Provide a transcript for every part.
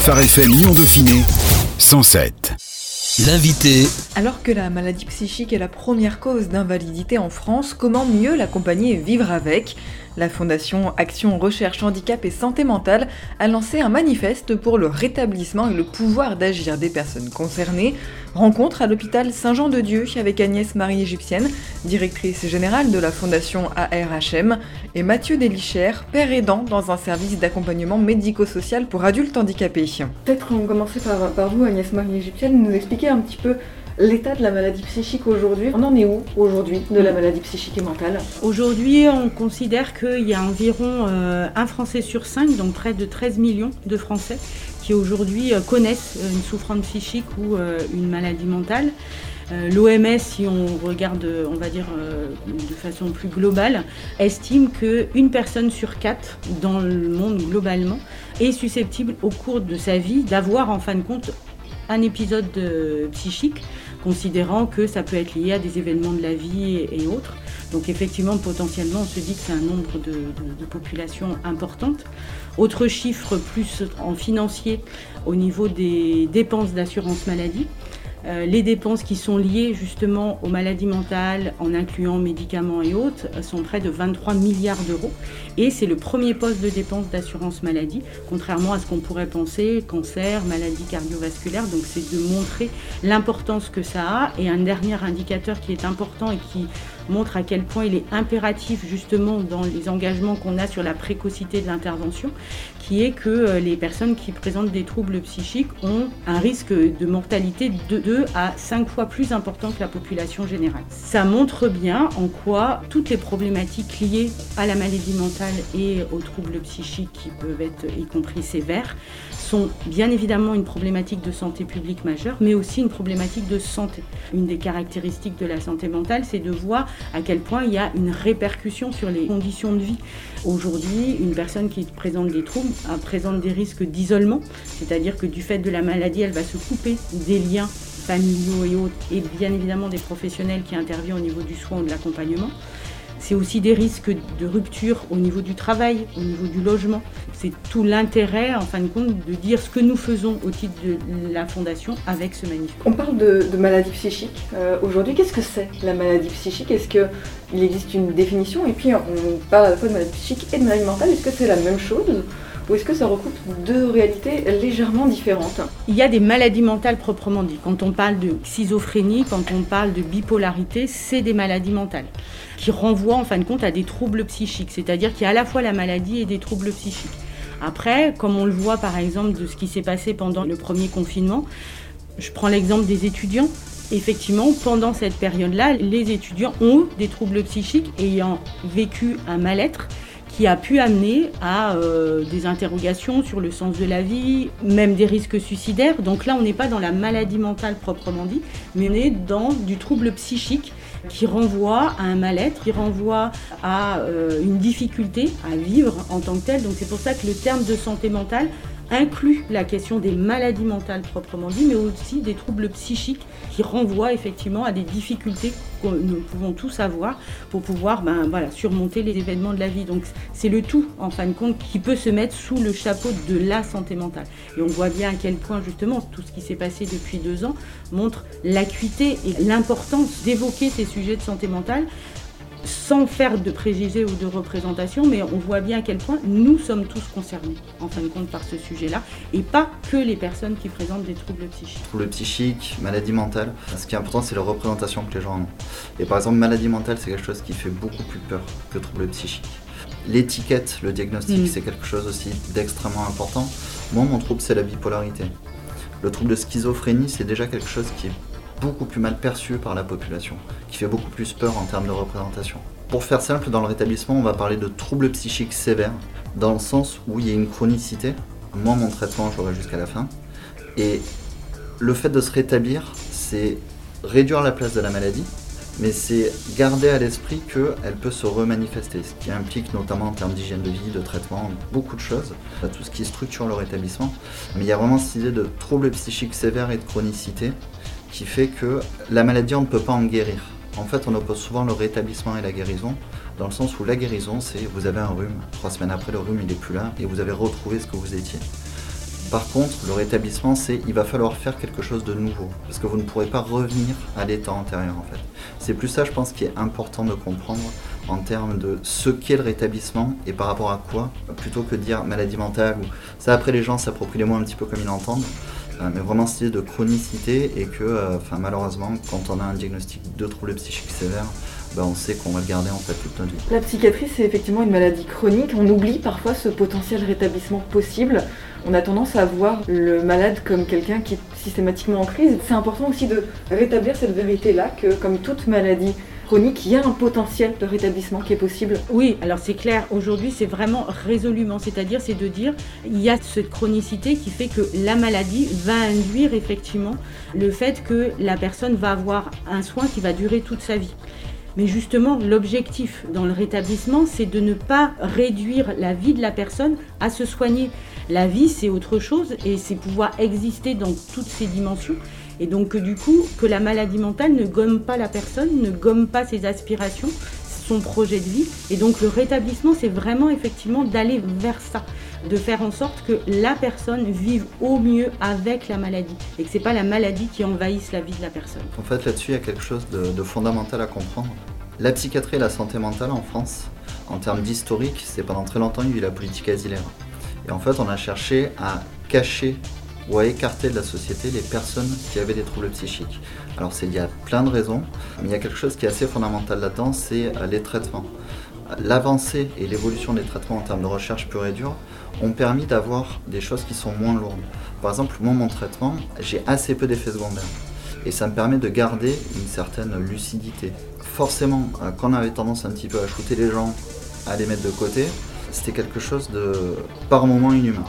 Phare FM Lyon Dauphiné 107. L'invité. Alors que la maladie psychique est la première cause d'invalidité en France, comment mieux l'accompagner et vivre avec? La Fondation Action Recherche Handicap et Santé Mentale a lancé un manifeste pour le rétablissement et le pouvoir d'agir des personnes concernées. Rencontre à l'hôpital Saint-Jean-de-Dieu avec Agnès Marie Égyptienne, directrice générale de la Fondation ARHM, et Mathieu Delichère, père aidant dans un service d'accompagnement médico-social pour adultes handicapés. Peut-être qu'on commencer par, par vous, Agnès Marie Égyptienne, nous expliquer un petit peu l'état de la maladie psychique aujourd'hui. On en est où aujourd'hui de la maladie psychique et mentale Aujourd'hui, on considère qu'il y a environ euh, un Français sur cinq, donc près de 13 millions de Français, qui aujourd'hui euh, connaissent une souffrance psychique ou euh, une maladie mentale. L'OMS, si on regarde, on va dire de façon plus globale, estime qu'une personne sur quatre dans le monde globalement est susceptible au cours de sa vie d'avoir en fin de compte un épisode psychique, considérant que ça peut être lié à des événements de la vie et, autres. Donc effectivement, potentiellement, on se dit que c'est un nombre de, de, populations importante. Autre chiffre plus en financier au niveau des dépenses d'assurance maladie. Euh, les dépenses qui sont liées justement aux maladies mentales, en incluant médicaments et autres, sont près de 23 milliards d'euros. Et c'est le premier poste de dépenses d'assurance maladie, contrairement à ce qu'on pourrait penser, cancer, maladie cardiovasculaire. Donc c'est de montrer l'importance que ça a. Et un dernier indicateur qui est important et qui montre à quel point il est impératif justement dans les engagements qu'on a sur la précocité de l'intervention, qui est que euh, les personnes qui présentent des troubles psychiques ont un risque de mortalité de 2 à 5 fois plus important que la population générale. Ça montre bien en quoi toutes les problématiques liées à la maladie mentale et aux troubles psychiques qui peuvent être y compris sévères sont bien évidemment une problématique de santé publique majeure, mais aussi une problématique de santé. Une des caractéristiques de la santé mentale, c'est de voir à quel point il y a une répercussion sur les conditions de vie. Aujourd'hui, une personne qui présente des troubles présente des risques d'isolement, c'est-à-dire que du fait de la maladie, elle va se couper des liens familiaux et autres, et bien évidemment des professionnels qui interviennent au niveau du soin ou de l'accompagnement. C'est aussi des risques de rupture au niveau du travail, au niveau du logement. C'est tout l'intérêt, en fin de compte, de dire ce que nous faisons au titre de la Fondation avec ce manifeste. On parle de, maladie psychique. Euh, aujourd'hui, qu'est-ce que c'est la maladie psychique? Est-ce qu'il existe une définition? Et puis, on parle à la fois de maladie psychique et de maladie mentale. Est-ce que c'est la même chose? Ou est-ce que ça recoupe deux réalités légèrement différentes Il y a des maladies mentales proprement dites. Quand on parle de schizophrénie, quand on parle de bipolarité, c'est des maladies mentales qui renvoient en fin de compte à des troubles psychiques. C'est-à-dire qu'il y a à la fois la maladie et des troubles psychiques. Après, comme on le voit par exemple de ce qui s'est passé pendant le premier confinement, je prends l'exemple des étudiants. Effectivement, pendant cette période-là, les étudiants ont des troubles psychiques ayant vécu un mal-être qui a pu amener à euh, des interrogations sur le sens de la vie, même des risques suicidaires. Donc là, on n'est pas dans la maladie mentale proprement dit, mais on est dans du trouble psychique qui renvoie à un mal-être, qui renvoie à euh, une difficulté à vivre en tant que tel. Donc c'est pour ça que le terme de santé mentale inclut la question des maladies mentales proprement dit, mais aussi des troubles psychiques qui renvoient effectivement à des difficultés que nous pouvons tous avoir pour pouvoir ben, surmonter les événements de la vie. Donc c'est le tout, en fin de compte, qui peut se mettre sous le chapeau de la santé mentale. Et on voit bien à quel point justement tout ce qui s'est passé depuis deux ans montre l'acuité et l'importance d'évoquer ces sujets de santé mentale sans faire de préjugés ou de représentation, mais on voit bien à quel point nous sommes tous concernés, en fin de compte, par ce sujet-là, et pas que les personnes qui présentent des troubles psychiques. Troubles psychiques, maladie mentale, ce qui est important, c'est la représentation que les gens ont. Et par exemple, maladie mentale, c'est quelque chose qui fait beaucoup plus peur que troubles psychiques. L'étiquette, le diagnostic, mm. c'est quelque chose aussi d'extrêmement important. Moi, mon trouble, c'est la bipolarité. Le trouble de schizophrénie, c'est déjà quelque chose qui est beaucoup plus mal perçu par la population, qui fait beaucoup plus peur en termes de représentation. Pour faire simple, dans le rétablissement, on va parler de troubles psychiques sévères, dans le sens où il y a une chronicité. Moi, mon traitement, j'aurai jusqu'à la fin. Et le fait de se rétablir, c'est réduire la place de la maladie, mais c'est garder à l'esprit qu'elle peut se remanifester, ce qui implique notamment en termes d'hygiène de vie, de traitement, beaucoup de choses, tout ce qui structure le rétablissement. Mais il y a vraiment cette idée de troubles psychiques sévères et de chronicité qui fait que la maladie, on ne peut pas en guérir. En fait, on oppose souvent le rétablissement et la guérison, dans le sens où la guérison, c'est vous avez un rhume, trois semaines après le rhume, il n'est plus là, et vous avez retrouvé ce que vous étiez. Par contre, le rétablissement, c'est il va falloir faire quelque chose de nouveau, parce que vous ne pourrez pas revenir à l'état antérieur en fait. C'est plus ça, je pense, qui est important de comprendre en termes de ce qu'est le rétablissement et par rapport à quoi, plutôt que de dire maladie mentale ou ça après les gens s'approprient les mots un petit peu comme ils l'entendent. Euh, mais vraiment idée de chronicité et que euh, malheureusement quand on a un diagnostic de troubles psychiques sévères, ben, on sait qu'on va le garder en fait toute notre vie. La psychiatrie c'est effectivement une maladie chronique, on oublie parfois ce potentiel rétablissement possible. On a tendance à voir le malade comme quelqu'un qui est systématiquement en crise. C'est important aussi de rétablir cette vérité-là que comme toute maladie il y a un potentiel de rétablissement qui est possible. Oui, alors c'est clair, aujourd'hui c'est vraiment résolument, c'est-à-dire c'est de dire il y a cette chronicité qui fait que la maladie va induire effectivement le fait que la personne va avoir un soin qui va durer toute sa vie. Mais justement, l'objectif dans le rétablissement, c'est de ne pas réduire la vie de la personne à se soigner. La vie, c'est autre chose et c'est pouvoir exister dans toutes ses dimensions. Et donc du coup, que la maladie mentale ne gomme pas la personne, ne gomme pas ses aspirations, son projet de vie. Et donc le rétablissement, c'est vraiment effectivement d'aller vers ça, de faire en sorte que la personne vive au mieux avec la maladie et que c'est pas la maladie qui envahisse la vie de la personne. En fait, là-dessus, il y a quelque chose de, fondamental à comprendre. La psychiatrie et la santé mentale en France, en termes d'historique, c'est pendant très longtemps y a eu la politique asilaire. Et en fait, on a cherché à cacher ou à écarter de la société les personnes qui avaient des troubles psychiques. Alors il y a plein de raisons, mais il y a quelque chose qui est assez fondamental là-dedans, c'est euh, les traitements. L'avancée et l'évolution des traitements en termes de recherche pure et dure ont permis d'avoir des choses qui sont moins lourdes. Par exemple, moi, mon traitement, j'ai assez peu d'effets secondaires. Et ça me permet de garder une certaine lucidité. Forcément, euh, quand on avait tendance un petit peu à shooter les gens, à les mettre de côté, c'était quelque chose de par moments inhumain.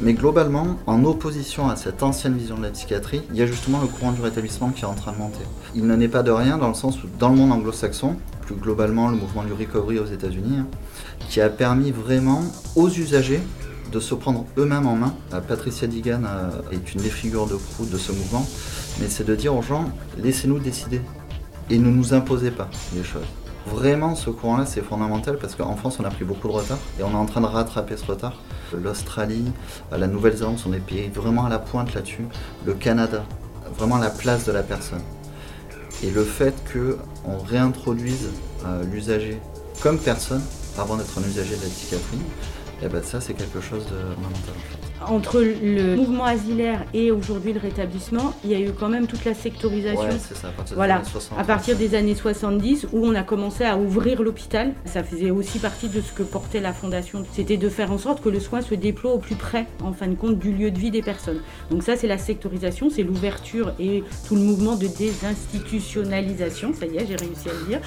Mais globalement, en opposition à cette ancienne vision de la psychiatrie, il y a justement le courant du rétablissement qui est en train de monter. Il n'en est pas de rien dans le sens où dans le monde anglo-saxon, plus globalement le mouvement du recovery aux États-Unis, hein, qui a permis vraiment aux usagers de se prendre eux-mêmes en main. Euh, Patricia Digan euh, est une des figures de proue de ce mouvement, mais c'est de dire aux gens, laissez-nous décider et ne nous imposez pas les choses. Vraiment, ce courant-là, c'est fondamental parce qu'en France, on a pris beaucoup de retard et on est en train de rattraper ce retard. L'Australie, la Nouvelle-Zélande sont des pays vraiment à la pointe là-dessus. Le Canada, vraiment la place de la personne. Et le fait qu'on réintroduise euh, l'usager comme personne avant d'être un usager de la psychiatrie, eh ben ça c'est quelque chose de fondamental entre le mouvement asilaire et aujourd'hui le rétablissement, il y a eu quand même toute la sectorisation. Ouais, ça, à partir, voilà, des années 60, à partir des années 70 où on a commencé à ouvrir l'hôpital. Ça faisait aussi partie de ce que portait la fondation. C'était de faire en sorte que le soin se déploie au plus près, en fin de compte, du lieu de vie des personnes. Donc ça, c'est la sectorisation, c'est l'ouverture et tout le mouvement de désinstitutionnalisation, ça y est, j'ai réussi à le dire,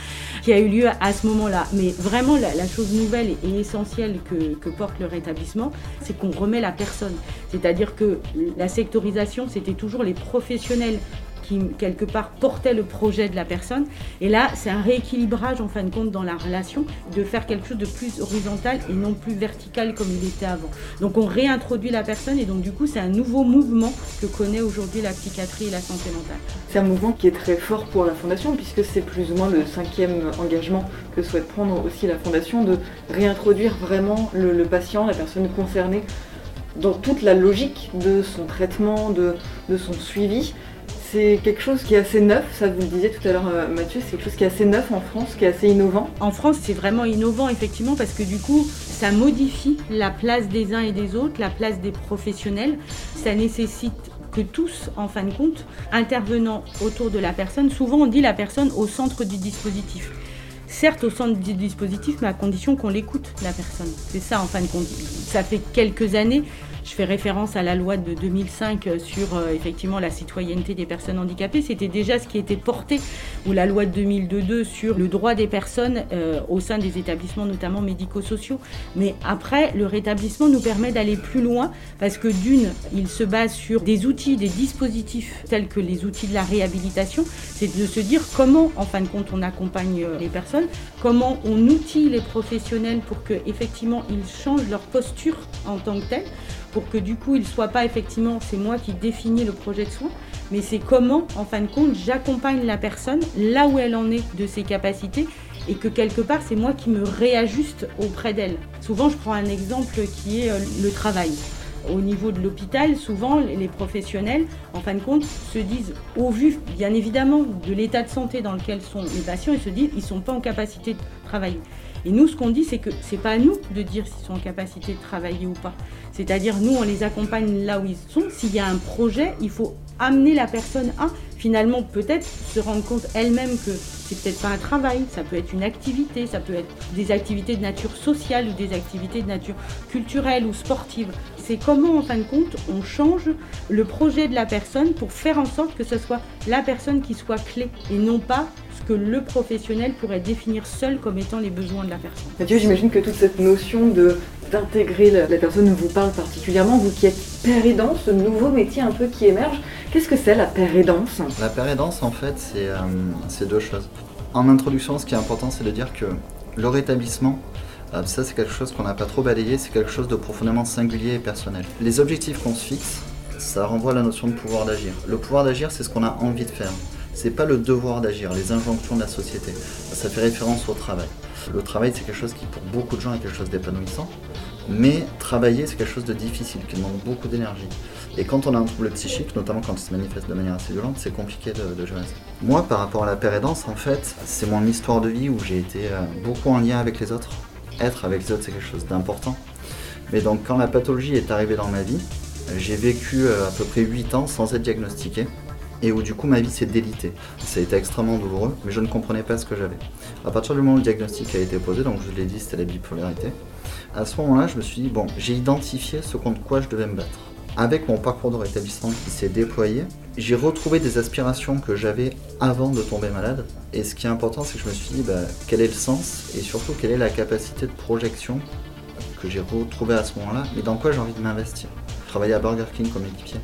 qui a eu lieu à ce moment-là. Mais vraiment, la, la chose nouvelle et essentielle que, que porte le rétablissement, c'est qu'on remet la personne c'est-à-dire que la sectorisation, c'était toujours les professionnels qui, quelque part, portaient le projet de la personne. Et là, c'est un rééquilibrage, en fin de compte, dans la relation, de faire quelque chose de plus horizontal et non plus vertical comme il était avant. Donc, on réintroduit la personne et donc, du coup, c'est un nouveau mouvement que connaît aujourd'hui la psychiatrie et la santé mentale. C'est un mouvement qui est très fort pour la Fondation, puisque c'est plus ou moins le cinquième engagement que souhaite prendre aussi la Fondation, de réintroduire vraiment le, patient, la personne concernée dans toute la logique de son traitement, de, son suivi. C'est quelque chose qui est assez neuf, ça vous le disiez tout à l'heure euh, Mathieu, c'est quelque chose qui est assez neuf en France, qui est assez innovant. En France, c'est vraiment innovant effectivement parce que du coup, ça modifie la place des uns et des autres, la place des professionnels. Ça nécessite que tous, en fin de compte, intervenant autour de la personne, souvent on dit la personne au centre du dispositif certes au centre du dispositif, mais à condition qu'on l'écoute, la personne. C'est ça, en fin de compte. Ça fait quelques années je fais référence à la loi de 2005 sur euh, effectivement la citoyenneté des personnes handicapées. C'était déjà ce qui était porté, ou la loi de 2002 sur le droit des personnes euh, au sein des établissements, notamment médico-sociaux. Mais après, le rétablissement nous permet d'aller plus loin parce que d'une, il se base sur des outils, des dispositifs tels que les outils de la réhabilitation. C'est de se dire comment, en fin de compte, on accompagne euh, les personnes, comment on outille les professionnels pour que effectivement ils changent leur posture en tant que tels pour que du coup il ne soit pas effectivement c'est moi qui définis le projet de soins, mais c'est comment en fin de compte j'accompagne la personne là où elle en est de ses capacités et que quelque part c'est moi qui me réajuste auprès d'elle. Souvent je prends un exemple qui est euh, le travail. au niveau de l'hôpital, souvent les professionnels, en fin de compte, se disent, au vu bien évidemment de l'état de santé dans lequel sont les patients, ils se disent, ils ne sont pas en capacité de travailler. Et nous, ce qu'on dit, c'est que c'est pas à nous de dire s'ils sont en capacité de travailler ou pas. C'est-à-dire, nous, on les accompagne là où ils sont. S'il y a un projet, il faut amener la personne à finalement peut-être se rendre compte elle-même que c'est peut-être pas un travail, ça peut être une activité, ça peut être des activités de nature sociale ou des activités de nature culturelle ou sportive. C'est comment en fin de compte on change le projet de la personne pour faire en sorte que ce soit la personne qui soit clé et non pas ce que le professionnel pourrait définir seul comme étant les besoins de la personne. Mathieu, j'imagine que toute cette notion de d'intégrer la, personne vous parle particulièrement, vous qui êtes père aidant, ce nouveau métier un peu qui émerge. Qu'est-ce que c'est la pérédance La pérédance, en fait, euh, c'est deux choses. En introduction, ce qui est important, c'est de dire que le rétablissement, euh, ça c'est quelque chose qu'on n'a pas trop balayé, c'est quelque chose de profondément singulier et personnel. Les objectifs qu'on se fixe, ça renvoie à la notion de pouvoir d'agir. Le pouvoir d'agir, c'est ce qu'on a envie de faire. C'est pas le devoir d'agir, les injonctions de la société. Ça fait référence au travail. Le travail, c'est quelque chose qui, pour beaucoup de gens, est quelque chose d'épanouissant. Mais travailler, c'est quelque chose de difficile, qui demande beaucoup d'énergie. Et quand on a un trouble psychique, notamment quand il se manifeste de manière assez violente, c'est compliqué de, gérer ça. Moi, par rapport à la pérédance, en fait, c'est mon histoire de vie où j'ai été euh, beaucoup en lien avec les autres. Être avec les autres, c'est quelque chose d'important. Mais donc, quand la pathologie est arrivée dans ma vie, j'ai vécu euh, à peu près 8 ans sans être diagnostiqué et où du coup ma vie s'est délitée. Ça a été extrêmement douloureux, mais je ne comprenais pas ce que j'avais. À partir du moment où le diagnostic a été posé, donc je l'ai dit, c'était la bipolarité, à ce moment-là, je me suis dit, bon, j'ai identifié ce contre quoi je devais me battre avec mon parcours de rétablissement qui s'est déployé, j'ai retrouvé des aspirations que j'avais avant de tomber malade. Et ce qui est important, c'est que je me suis dit bah, quel est le sens et surtout quelle est la capacité de projection que j'ai retrouvée à ce moment-là et dans quoi j'ai envie de m'investir. Travailler à Burger King comme équipier,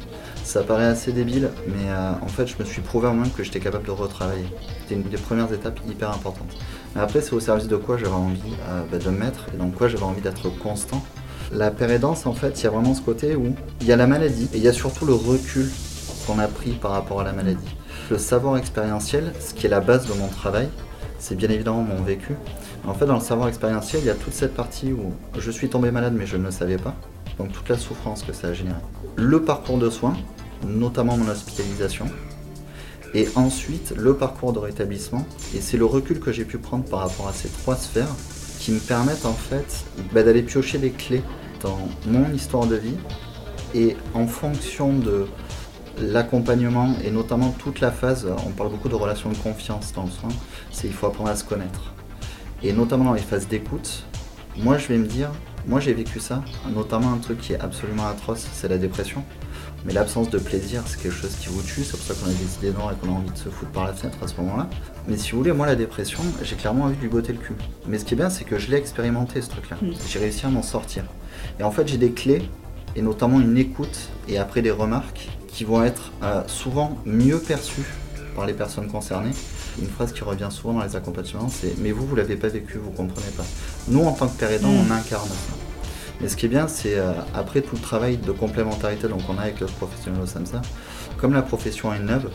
ça paraît assez débile, mais euh, en fait, je me suis prouvé en même que j'étais capable de retravailler. C'était une des premières étapes hyper importantes. Mais après, c'est au service de quoi j'avais envie euh, bah, de me mettre et dans quoi j'avais envie d'être constant la pérédance, en fait, il y a vraiment ce côté où il y a la maladie et il y a surtout le recul qu'on a pris par rapport à la maladie. Le savoir expérientiel, ce qui est la base de mon travail, c'est bien évidemment mon vécu. En fait, dans le savoir expérientiel, il y a toute cette partie où je suis tombé malade mais je ne le savais pas. Donc toute la souffrance que ça a généré. Le parcours de soins, notamment mon hospitalisation. Et ensuite, le parcours de rétablissement. Et c'est le recul que j'ai pu prendre par rapport à ces trois sphères qui me permettent en fait bah, d'aller piocher des clés dans mon histoire de vie et en fonction de l'accompagnement et notamment toute la phase, on parle beaucoup de relations de confiance dans le soin, c'est il faut apprendre à se connaître. Et notamment dans les phases d'écoute, moi je vais me dire, moi j'ai vécu ça, notamment un truc qui est absolument atroce, c'est la dépression. Mais l'absence de plaisir, c'est quelque chose qui vous tue, c'est pour ça qu'on a des idées noires et qu'on a envie de se foutre par la fenêtre à ce moment-là. Mais si vous voulez, moi la dépression, j'ai clairement envie de lui botter le cul. Mais ce qui est bien, c'est que je l'ai expérimenté ce truc-là. Mm. J'ai réussi à m'en sortir. Et en fait, j'ai des clés, et notamment une écoute, et après des remarques, qui vont être euh, souvent mieux perçues par les personnes concernées. Une phrase qui revient souvent dans les accompagnements, c'est Mais vous, vous l'avez pas vécu, vous comprenez pas. Nous, en tant que père aidant, mm. on incarne ça. Mais ce qui est bien, c'est euh, après tout le travail de complémentarité qu'on a avec le professionnel au SAMSA, comme la profession est neuve,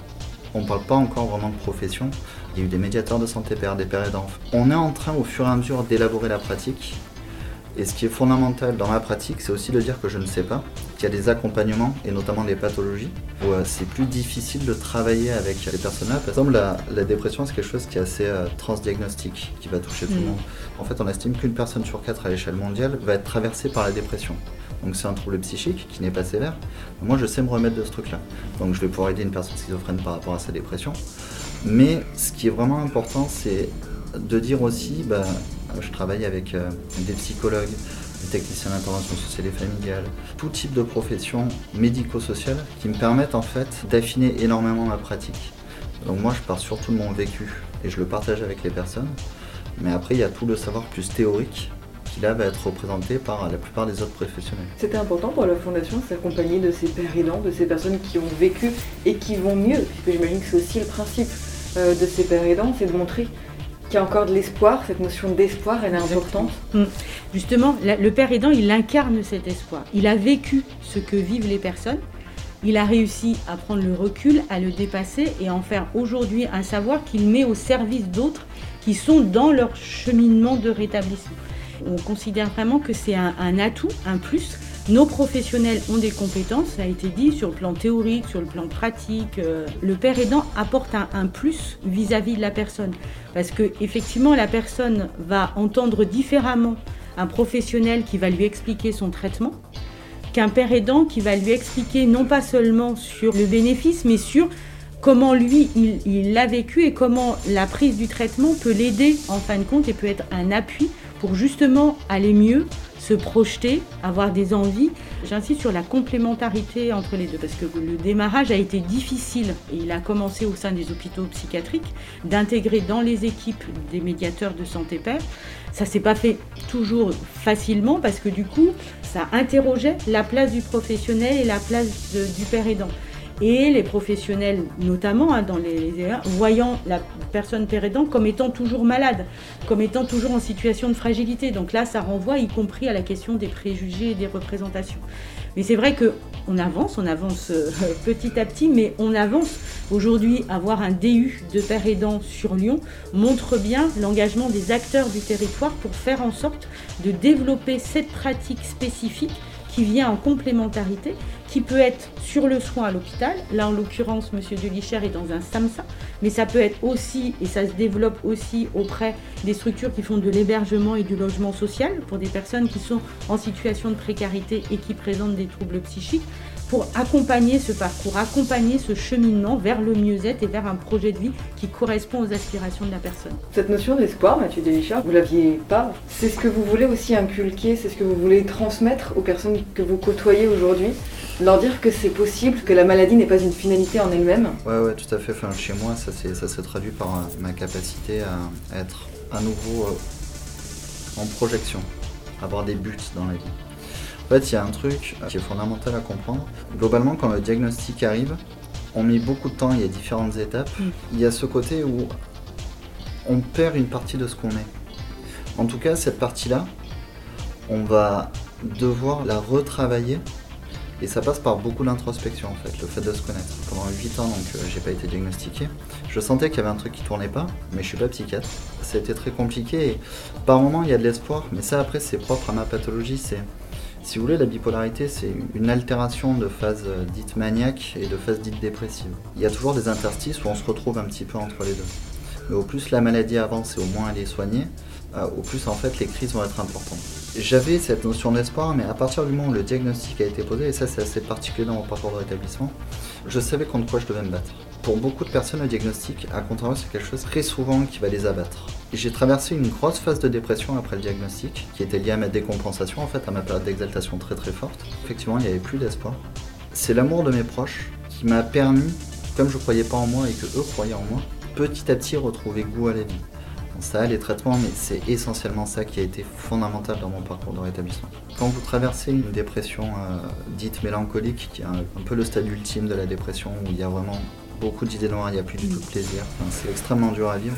on ne parle pas encore vraiment de profession. Il y a eu des médiateurs de santé père, des pères aidants. On est en train au fur et à mesure d'élaborer la pratique et ce qui est fondamental dans ma pratique, c'est aussi de dire que je ne sais pas, qu'il y a des accompagnements, et notamment des pathologies, où euh, c'est plus difficile de travailler avec les personnes-là. Par exemple, la, dépression, c'est quelque chose qui est assez euh, transdiagnostique, qui va toucher tout le mm. monde. En fait, on estime qu'une personne sur quatre à l'échelle mondiale va être traversée par la dépression. Donc c'est un trouble psychique qui n'est pas sévère. Moi, je sais me remettre de ce truc-là. Donc je vais pouvoir aider une personne schizophrène par rapport à sa dépression. Mais ce qui est vraiment important, c'est de dire aussi, bah, je travaille avec euh, des psychologues, des techniciens d'intervention sociale et familiale, tout type de professions médico-sociales qui me permettent en fait d'affiner énormément ma pratique. Donc moi je pars surtout de mon vécu et je le partage avec les personnes. Mais après il y a tout le savoir plus théorique qui là va être représenté par la plupart des autres professionnels. C'était important pour la Fondation de s'accompagner de ces pères aidants, de ces personnes qui ont vécu et qui vont mieux, puisque j'imagine que c'est aussi le principe euh, de ces pères aidants, c'est de montrer qu'il y a encore de l'espoir, cette notion d'espoir, elle est importante. Mm. Justement, le père aidant, il incarne cet espoir. Il a vécu ce que vivent les personnes. Il a réussi à prendre le recul, à le dépasser et en faire aujourd'hui un savoir qu'il met au service d'autres qui sont dans leur cheminement de rétablissement. On considère vraiment que c'est un, atout, un plus Nos professionnels ont des compétences, ça a été dit, sur le plan théorique, sur le plan pratique. Euh, le père aidant apporte un, plus vis-à-vis de la personne. Parce que effectivement, la personne va entendre différemment un professionnel qui va lui expliquer son traitement qu'un père aidant qui va lui expliquer non pas seulement sur le bénéfice, mais sur comment lui, il l'a vécu et comment la prise du traitement peut l'aider en fin de compte et peut être un appui pour justement aller mieux, se projeter, avoir des envies. J'insiste sur la complémentarité entre les deux parce que le démarrage a été difficile il a commencé au sein des hôpitaux psychiatriques d'intégrer dans les équipes des médiateurs de santé père. Ça s'est pas fait toujours facilement parce que du coup, ça interrogeait la place du professionnel et la place du père aidant et les professionnels, notamment hein, dans les, voyant la personne père aidant comme étant toujours malade, comme étant toujours en situation de fragilité. Donc là, ça renvoie y compris à la question des préjugés et des représentations. Mais c'est vrai qu'on avance, on avance euh, petit à petit, mais on avance. Aujourd'hui, avoir un DU de père aidant sur Lyon montre bien l'engagement des acteurs du territoire pour faire en sorte de développer cette pratique spécifique qui vient en complémentarité, qui peut être sur le soin à l'hôpital. Là, en l'occurrence, M. Delicher est dans un SAMSA, mais ça peut être aussi, et ça se développe aussi auprès des structures qui font de l'hébergement et du logement social pour des personnes qui sont en situation de précarité et qui présentent des troubles psychiques pour accompagner ce parcours, accompagner ce cheminement vers le mieux-être et vers un projet de vie qui correspond aux aspirations de la personne. Cette notion d'espoir, Mathieu Delichard, vous l'aviez pas. C'est ce que vous voulez aussi inculquer, c'est ce que vous voulez transmettre aux personnes que vous côtoyez aujourd'hui leur dire que c'est possible, que la maladie n'est pas une finalité en elle-même. Ouais, ouais, tout à fait. Enfin, chez moi, ça s'est traduit par euh, ma capacité à être à nouveau euh, en projection, avoir des buts dans la vie. En fait, il y a un truc qui est fondamental à comprendre. Globalement, quand le diagnostic arrive, on met beaucoup de temps, il y a différentes étapes. Mm. Il y a ce côté où on perd une partie de ce qu'on est. En tout cas, cette partie-là, on va devoir la retravailler et ça passe par beaucoup d'introspection en fait, le fait de se connaître. Pendant 8 ans, donc euh, j'ai pas été diagnostiqué. Je sentais qu'il y avait un truc qui tournait pas, mais je suis pas psychiatre. Ça a été très compliqué et par moments il y a de l'espoir, mais ça après c'est propre à ma pathologie. C'est si vous voulez, la bipolarité, c'est une altération de phase euh, dite maniaque et de phase dite dépressive. Il y a toujours des interstices où on se retrouve un petit peu entre les deux. Mais au plus la maladie avance et au moins elle est soignée, euh, au plus en fait les crises vont être importantes. J'avais cette notion d'espoir, mais à partir du moment où le diagnostic a été posé, et ça c'est assez particulier dans mon parcours de rétablissement, je savais contre quoi je devais me battre. Pour beaucoup de personnes, le diagnostic, à contrario, c'est quelque chose très souvent qui va les abattre. J'ai traversé une grosse phase de dépression après le diagnostic, qui était liée à ma décompensation, en fait, à ma période d'exaltation très très forte. Effectivement, il n'y avait plus d'espoir. C'est l'amour de mes proches qui m'a permis, comme je ne croyais pas en moi et que eux croyaient en moi, petit à petit retrouver goût à la vie. ça, les traitements, mais c'est essentiellement ça qui a été fondamental dans mon parcours de rétablissement. Quand vous traversez une dépression euh, dite mélancolique, qui est un, peu le stade ultime de la dépression, où il y a vraiment beaucoup d'idées noires, il n'y a plus du tout de plaisir, c'est extrêmement dur à vivre.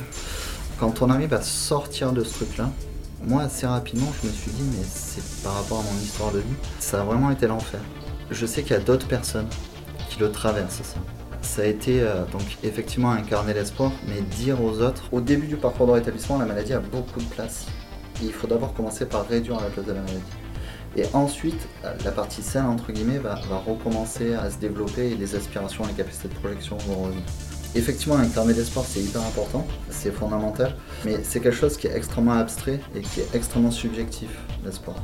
Quand on arrive à sortir de ce truc-là, moi assez rapidement je me suis dit mais c'est par rapport à mon histoire de vie, ça a vraiment été l'enfer. Je sais qu'il y a d'autres personnes qui le traversent ça. Ça a été euh, donc effectivement incarner l'espoir, mais dire aux autres, au début du parcours de rétablissement, la maladie a beaucoup de place. il faut d'abord commencer par réduire la place de la maladie. Et ensuite, euh, la partie saine, entre guillemets, va, recommencer à se développer et les aspirations les capacités de projection vont revenir. Effectivement, incarner l'espoir, c'est hyper important, c'est fondamental, mais c'est quelque chose qui est extrêmement abstrait et qui est extrêmement subjectif, l'espoir.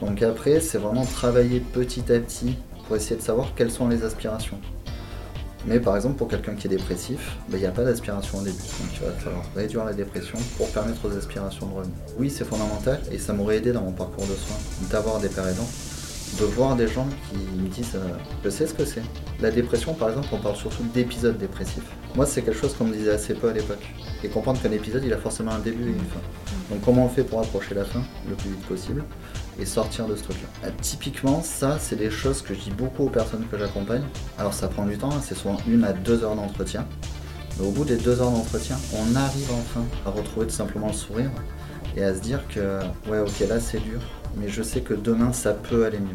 Donc après, c'est vraiment travailler petit à petit pour essayer de savoir quelles sont les aspirations. Mais par exemple, pour quelqu'un qui est dépressif, ben, il n'y a pas d'aspiration au début. Donc il va falloir réduire la dépression pour permettre aux aspirations de revenir. Oui, c'est fondamental et ça m'aurait aidé dans mon parcours de soins d'avoir des pères aidants, de voir des gens qui me disent euh, Je sais ce que c'est. La dépression, par exemple, on parle surtout d'épisodes dépressifs. Moi, c'est quelque chose qu'on me disait assez peu à l'époque. Et comprendre qu'un épisode, il a forcément un début et une fin. Donc comment on fait pour approcher la fin le plus vite possible et sortir de ce truc-là? Euh, typiquement, ça, c'est des choses que je dis beaucoup aux personnes que j'accompagne. Alors ça prend du temps, hein, c'est souvent une à deux heures d'entretien. Mais au bout des deux heures d'entretien, on arrive enfin à retrouver tout simplement le sourire et à se dire que, ouais, ok, là c'est dur, mais je sais que demain ça peut aller mieux.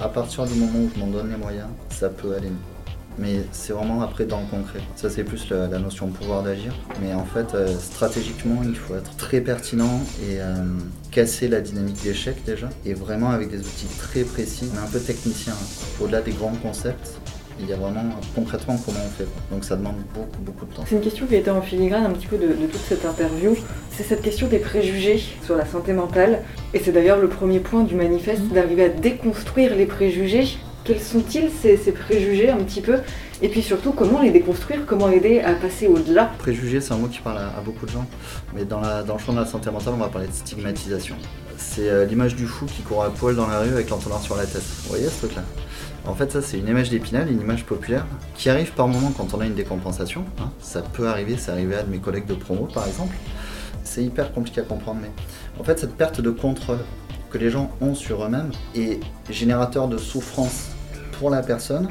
À partir du moment où je m'en donne les moyens, ça peut aller mieux. mais c'est vraiment après dans le concret. Ça c'est plus la, notion de pouvoir d'agir, mais en fait euh, stratégiquement il faut être très pertinent et euh, casser la dynamique d'échec déjà, et vraiment avec des outils très précis, mais un peu technicien, hein. au-delà des grands concepts il y a vraiment concrètement comment on fait. Donc ça demande beaucoup, beaucoup de temps. C'est une question qui a été en filigrane un petit peu de, toute cette interview. C'est cette question des préjugés sur la santé mentale. Et c'est d'ailleurs le premier point du manifeste, mmh. d'arriver à déconstruire les préjugés. Quels sont-ils ces, préjugés un petit peu? Et puis surtout, comment les déconstruire? Comment aider à passer au-delà? Préjugés, c'est un mot qui parle à, beaucoup de gens. Mais dans, la, dans le champ de la santé mentale, on va parler de stigmatisation. C'est euh, l'image du fou qui court à poil dans la rue avec l'entonnoir sur la tête. Vous voyez ce truc-là? En fait, ça, c'est une image d'épinal, une image populaire, qui arrive par moment quand on a une décompensation. Hein. Ça peut arriver, c'est arrivé à de mes collègues de promo, par exemple. C'est hyper compliqué à comprendre, mais en fait, cette perte de contrôle que les gens ont sur eux-mêmes est générateur de souffrance pour la personne.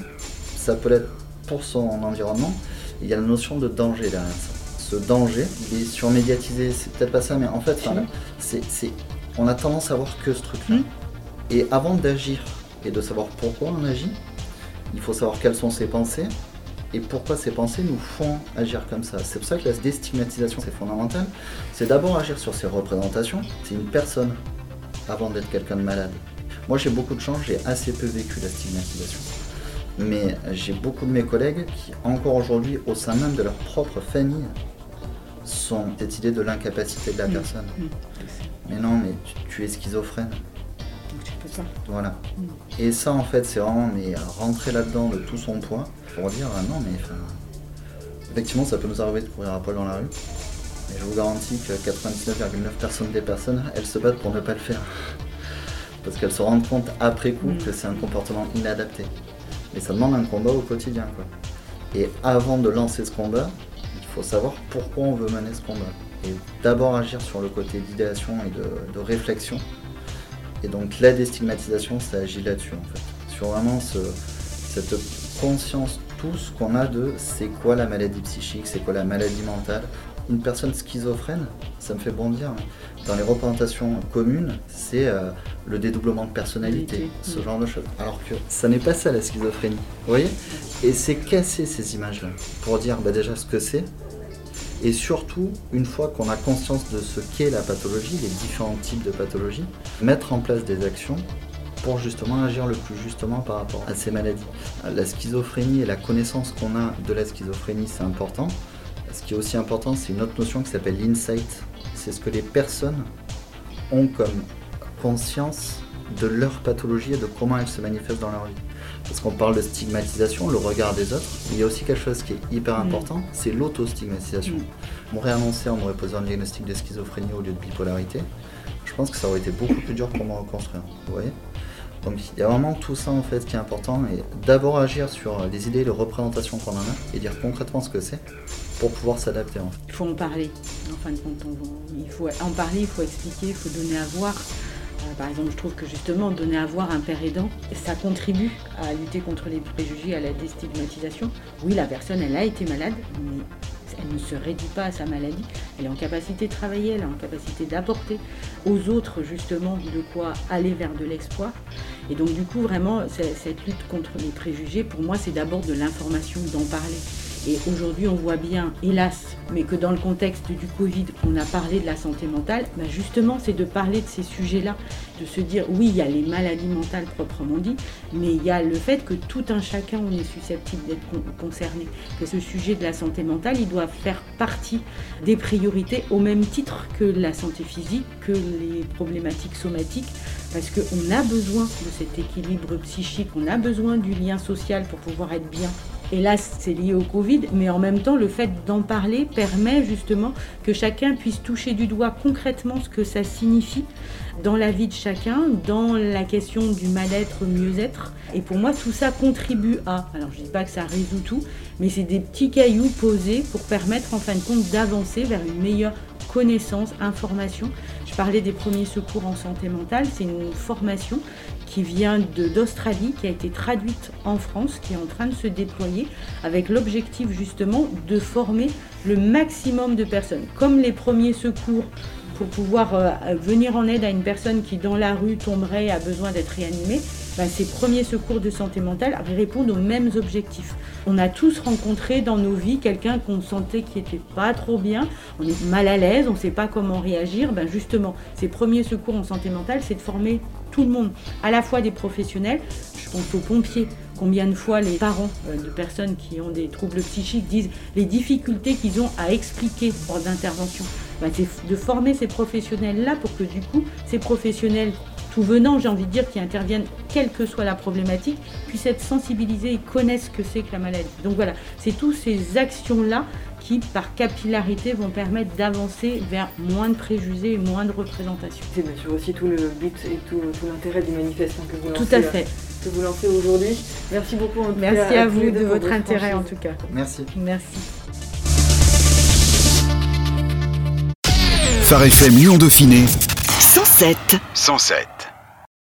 Ça peut l'être pour son environnement. Il y a la notion de danger derrière ça. Ce danger, il est surmédiatisé, c'est peut-être pas ça, mais en fait, c'est, on a tendance à voir que ce truc-là. Mmh. Et avant d'agir et de savoir pourquoi on agit. Il faut savoir quelles sont ses pensées et pourquoi ces pensées nous font agir comme ça. C'est pour ça que la déstigmatisation, c'est fondamental. C'est d'abord agir sur ses représentations. C'est une personne avant d'être quelqu'un de malade. Moi, j'ai beaucoup de chance, j'ai assez peu vécu la stigmatisation. Mais j'ai beaucoup de mes collègues qui, encore aujourd'hui, au sein même de leur propre famille, sont cette idée de l'incapacité de la mmh. personne. Mmh. Mais non, mais tu es schizophrène. Voilà. Mm. Et ça, en fait, c'est vraiment mais, rentrer là-dedans de tout son poids pour dire ah non, mais effectivement, ça peut nous arriver de courir à poil dans la rue. Mais je vous garantis que 99,9% des personnes, elles se battent pour ne pas le faire. Parce qu'elles se rendent compte après coup mm. que c'est un comportement inadapté. Mais ça demande un combat au quotidien. Quoi. Et avant de lancer ce combat, il faut savoir pourquoi on veut mener ce combat. Et d'abord agir sur le côté d'idéation et de réflexion et donc la déstigmatisation, ça agit là-dessus en fait. Sur vraiment cette conscience tous qu'on a de c'est quoi la maladie psychique, c'est quoi la maladie mentale. Une personne schizophrène, ça me fait bondir. Hein. Dans les représentations communes, c'est euh, le dédoublement de personnalité, ce genre de choses. Alors que ça n'est pas ça la schizophrénie. Vous voyez? Et c'est casser ces images-là pour dire bah, déjà ce que c'est, et surtout, une fois qu'on a conscience de ce qu'est la pathologie, les différents types de pathologies, mettre en place des actions pour justement agir le plus justement par rapport à ces maladies. La schizophrénie et la connaissance qu'on a de la schizophrénie, c'est important. Ce qui est aussi important, c'est une autre notion qui s'appelle l'insight. C'est ce que les personnes ont comme conscience de leur pathologie et de comment elle se manifeste dans leur vie parce qu'on parle de stigmatisation, le regard des autres. Il y a aussi quelque chose qui est hyper mm. important, c'est l'auto-stigmatisation. Mm. On m'aurait annoncé, on m'aurait posé un diagnostic de schizophrénie au lieu de bipolarité. Je pense que ça aurait été beaucoup plus dur pour me reconstruire. Vous voyez donc il y a vraiment tout ça en fait qui est important et d'abord agir sur les idées, les représentations qu'on en a et dire concrètement ce que c'est pour pouvoir s'adapter. Il faut en parler. En fin de compte, il faut en parler, il faut expliquer, il faut donner à voir. Euh, par exemple, je trouve que justement donner à voir un père aidant, ça contribue à lutter contre les préjugés, à la déstigmatisation. Oui, la personne, elle a été malade, mais elle ne se réduit pas à sa maladie. Elle est en capacité de travailler, elle est en capacité d'apporter aux autres justement de quoi aller vers de l'exploit. Et donc du coup, vraiment, cette lutte contre les préjugés, pour moi, c'est d'abord de l'information, d'en parler. Et aujourd'hui, on voit bien, hélas, mais que dans le contexte du Covid, on a parlé de la santé mentale, bah justement, c'est de parler de ces sujets-là, de se dire, oui, il y a les maladies mentales proprement dit, mais il y a le fait que tout un chacun, on est susceptible d'être concerné, que ce sujet de la santé mentale, il doit faire partie des priorités au même titre que la santé physique, que les problématiques somatiques, parce qu'on a besoin de cet équilibre psychique, on a besoin du lien social pour pouvoir être bien Hélas, c'est lié au Covid, mais en même temps, le fait d'en parler permet justement que chacun puisse toucher du doigt concrètement ce que ça signifie dans la vie de chacun, dans la question du mal-être, mieux-être. Et pour moi, tout ça contribue à, alors je ne dis pas que ça résout tout, mais c'est des petits cailloux posés pour permettre en fin de compte d'avancer vers une meilleure connaissance, information. Je parlais des premiers secours en santé mentale, c'est une formation qui vient d'Australie, qui a été traduite en France, qui est en train de se déployer, avec l'objectif justement de former le maximum de personnes. Comme les premiers secours pour pouvoir euh, venir en aide à une personne qui dans la rue tomberait, a besoin d'être réanimée, ben, ces premiers secours de santé mentale répondent aux mêmes objectifs. On a tous rencontré dans nos vies quelqu'un qu'on sentait qui était pas trop bien, on est mal à l'aise, on ne sait pas comment réagir. Ben justement, ces premiers secours en santé mentale, c'est de former tout le monde, à la fois des professionnels, je pense aux pompiers, combien de fois les parents euh, de personnes qui ont des troubles psychiques disent les difficultés qu'ils ont à expliquer hors d'intervention. Ben, c'est de former ces professionnels-là pour que du coup, ces professionnels tout venant, j'ai envie de dire, qui interviennent, quelle que soit la problématique, puissent être sensibilisés et connaissent ce que c'est que la maladie. Donc voilà, c'est toutes ces actions-là qui, par capillarité, vont permettre d'avancer vers moins de préjugés et moins de représentations. C'est bien sûr aussi tout le but et tout, l'intérêt des manifestants que vous lancez. Tout à fait. Que vous lancez aujourd'hui. Merci beaucoup. En Merci à, vous de votre intérêt en tout cas. Merci. Merci. Phare FM Lyon Dauphiné 107. 107.